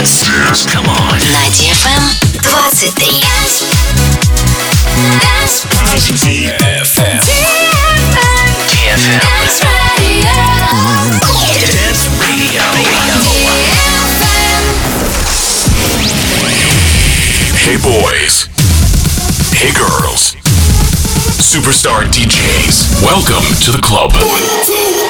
Dance. Dance. Come on. На DFM 23. DFM. DFM. Dance Radio. Hey boys. Hey girls. Superstar DJs. Welcome to the club.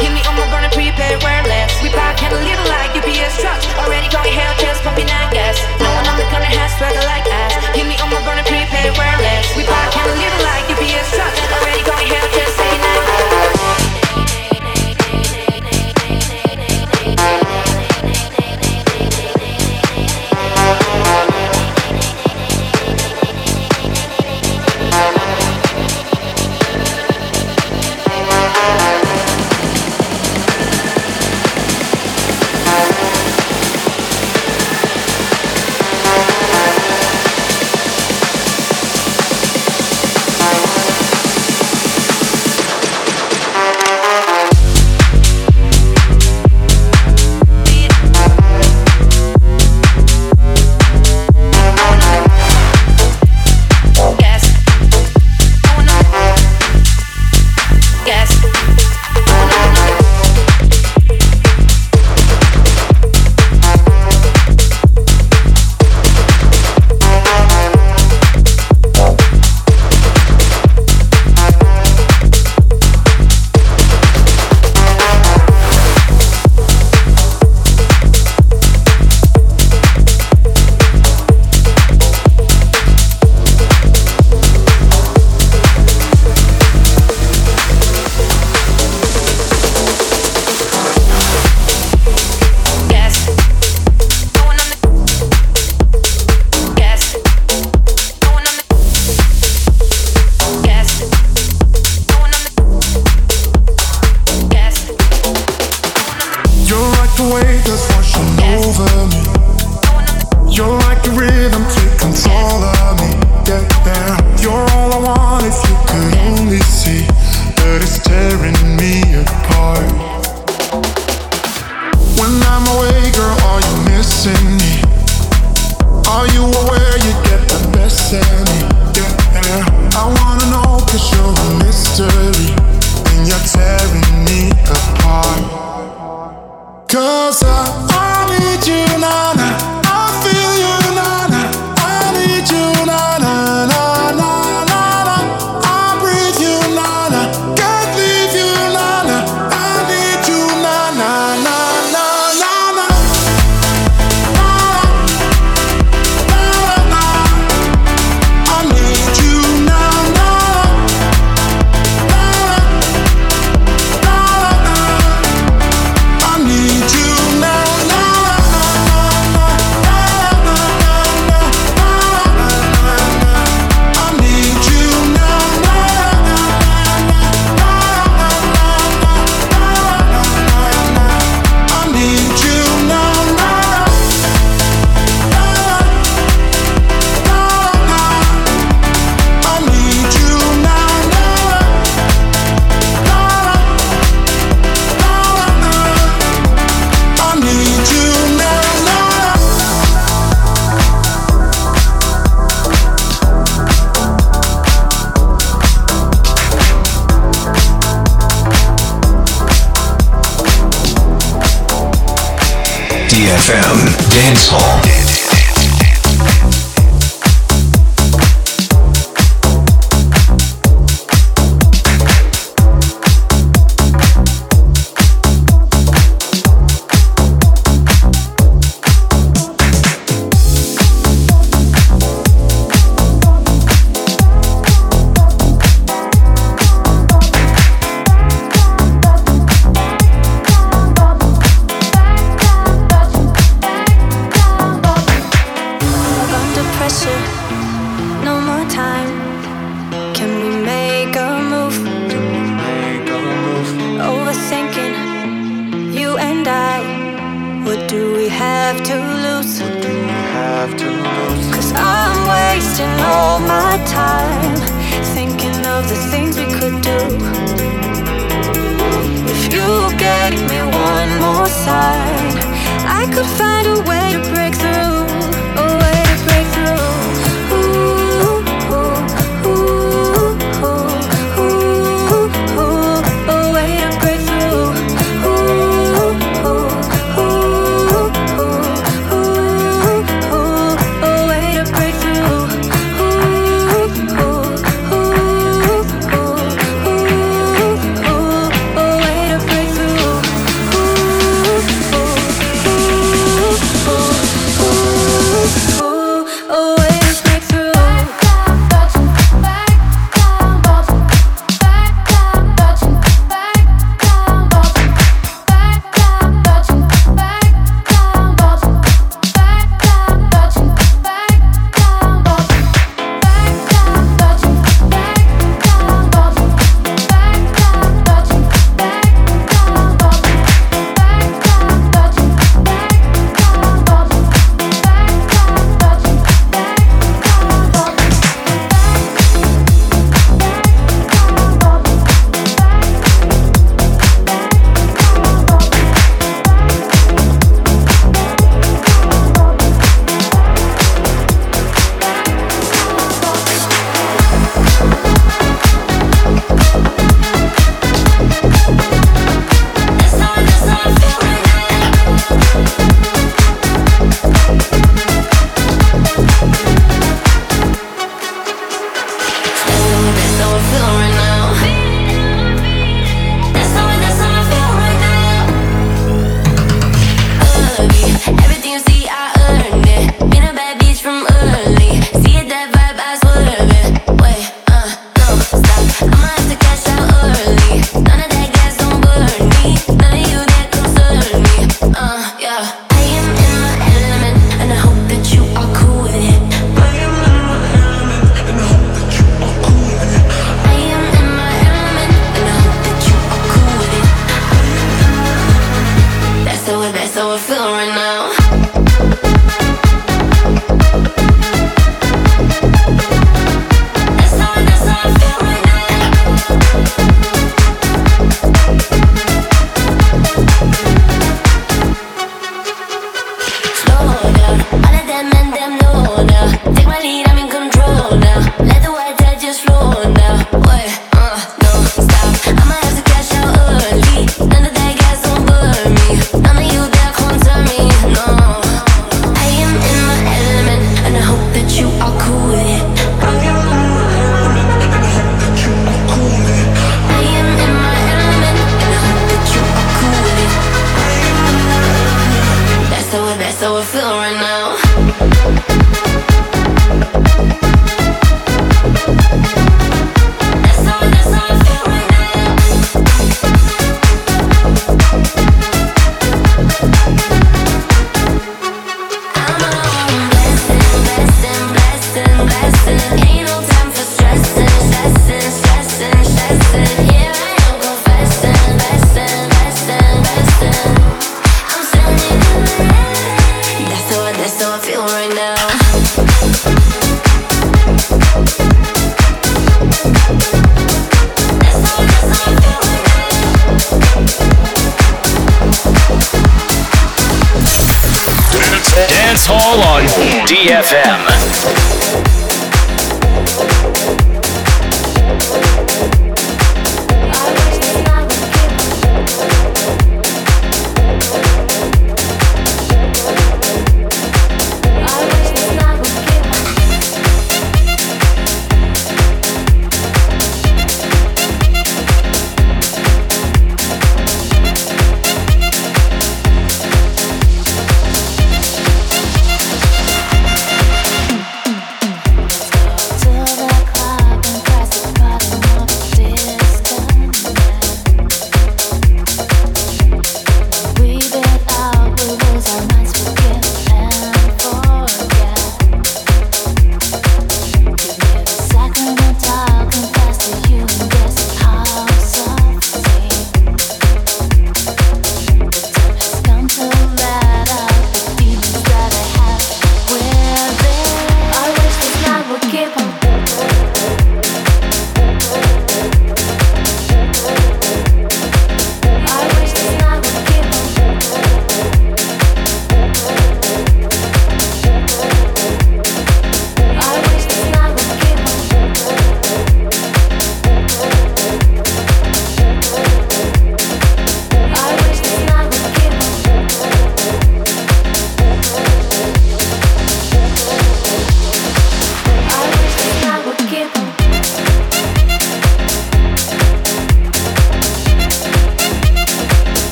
Hit me on my burner, prepared, wear less. We pack and a little like UPS trucks. Already going hell, just pumping that gas.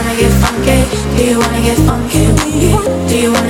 wanna get funky? Do you wanna get funky? Do you wanna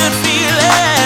good feeling.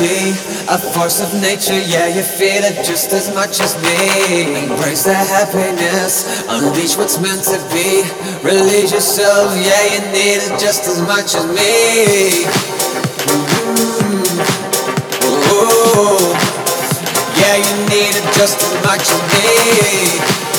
A force of nature. Yeah, you feel it just as much as me. Embrace the happiness, unleash what's meant to be. Release yourself, yeah, you need it just as much as me. Mm-hmm. Ooh. Yeah, you need it just as much as me.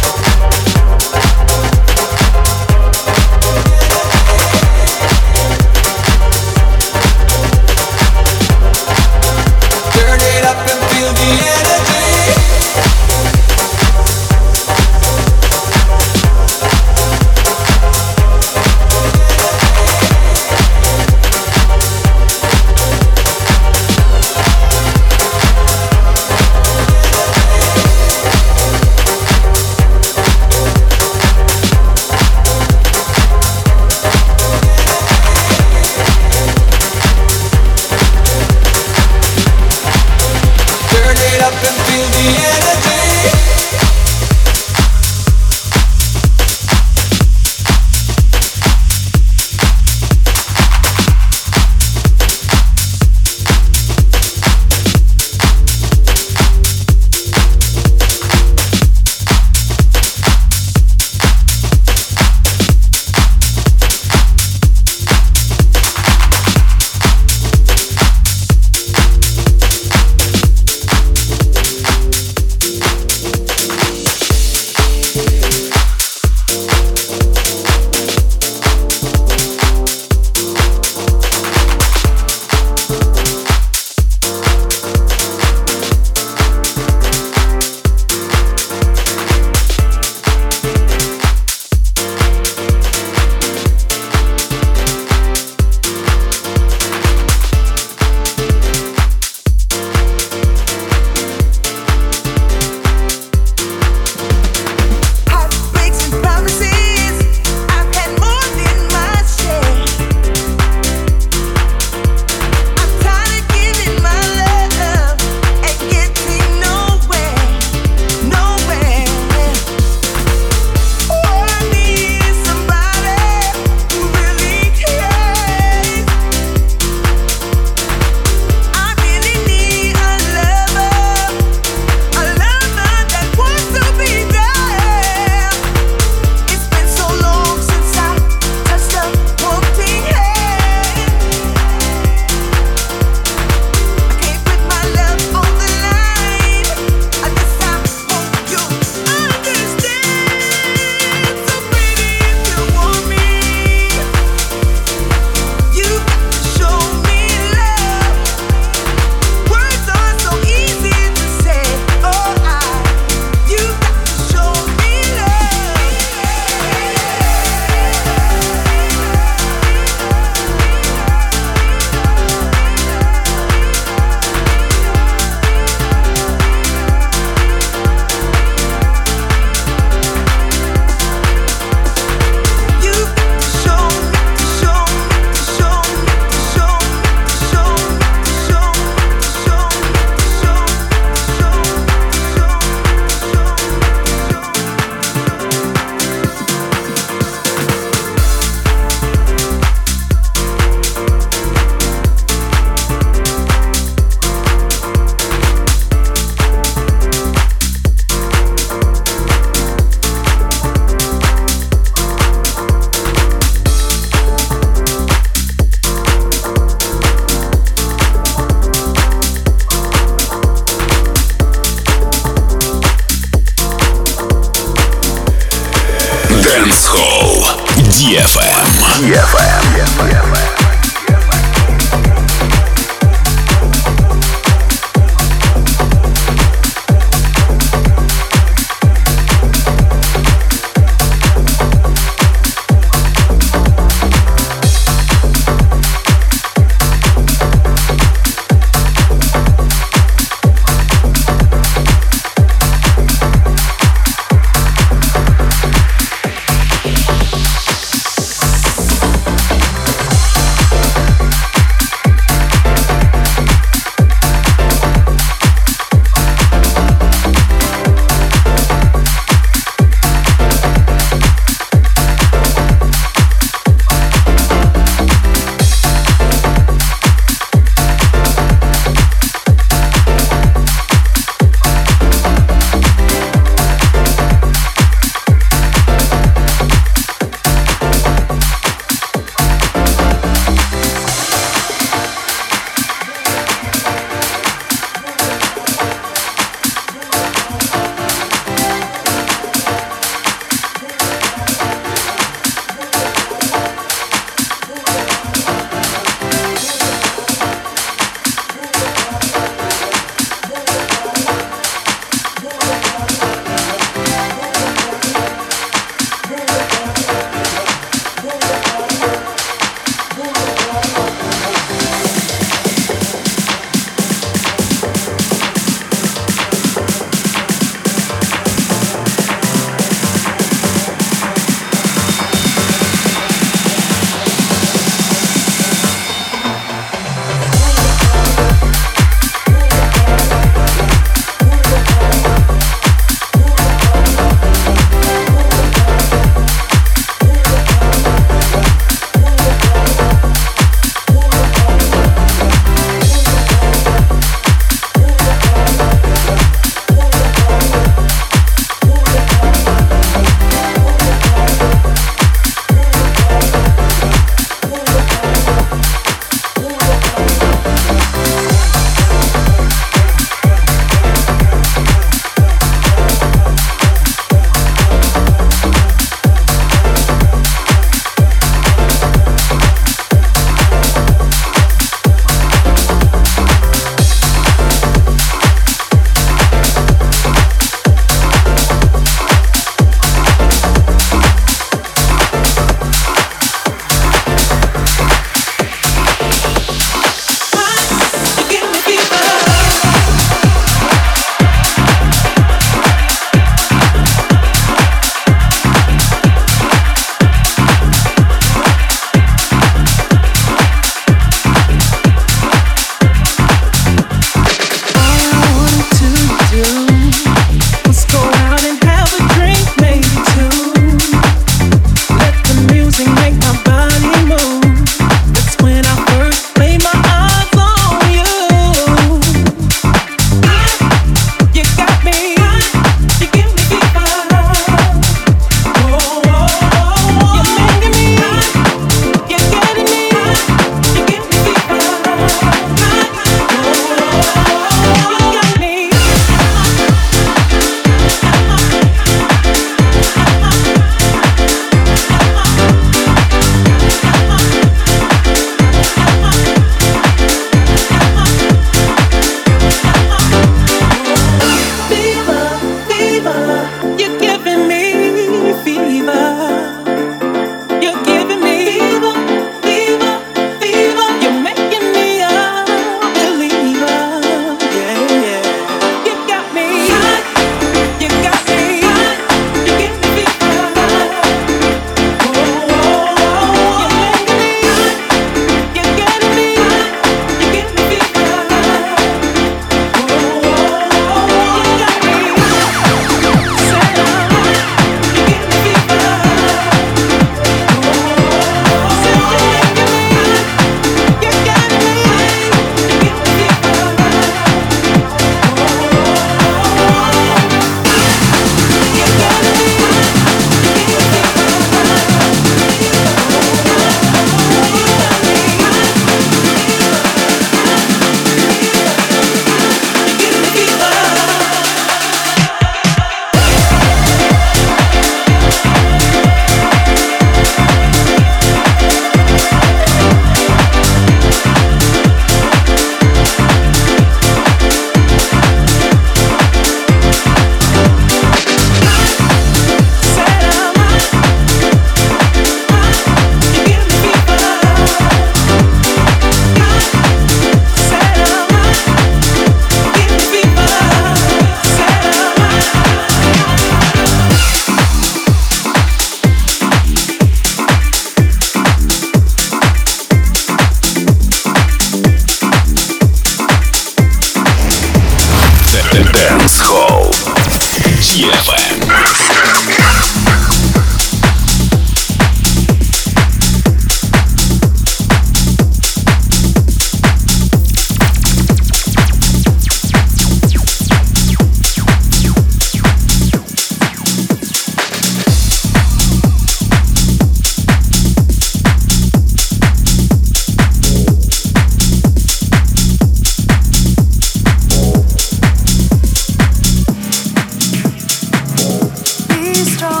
destroy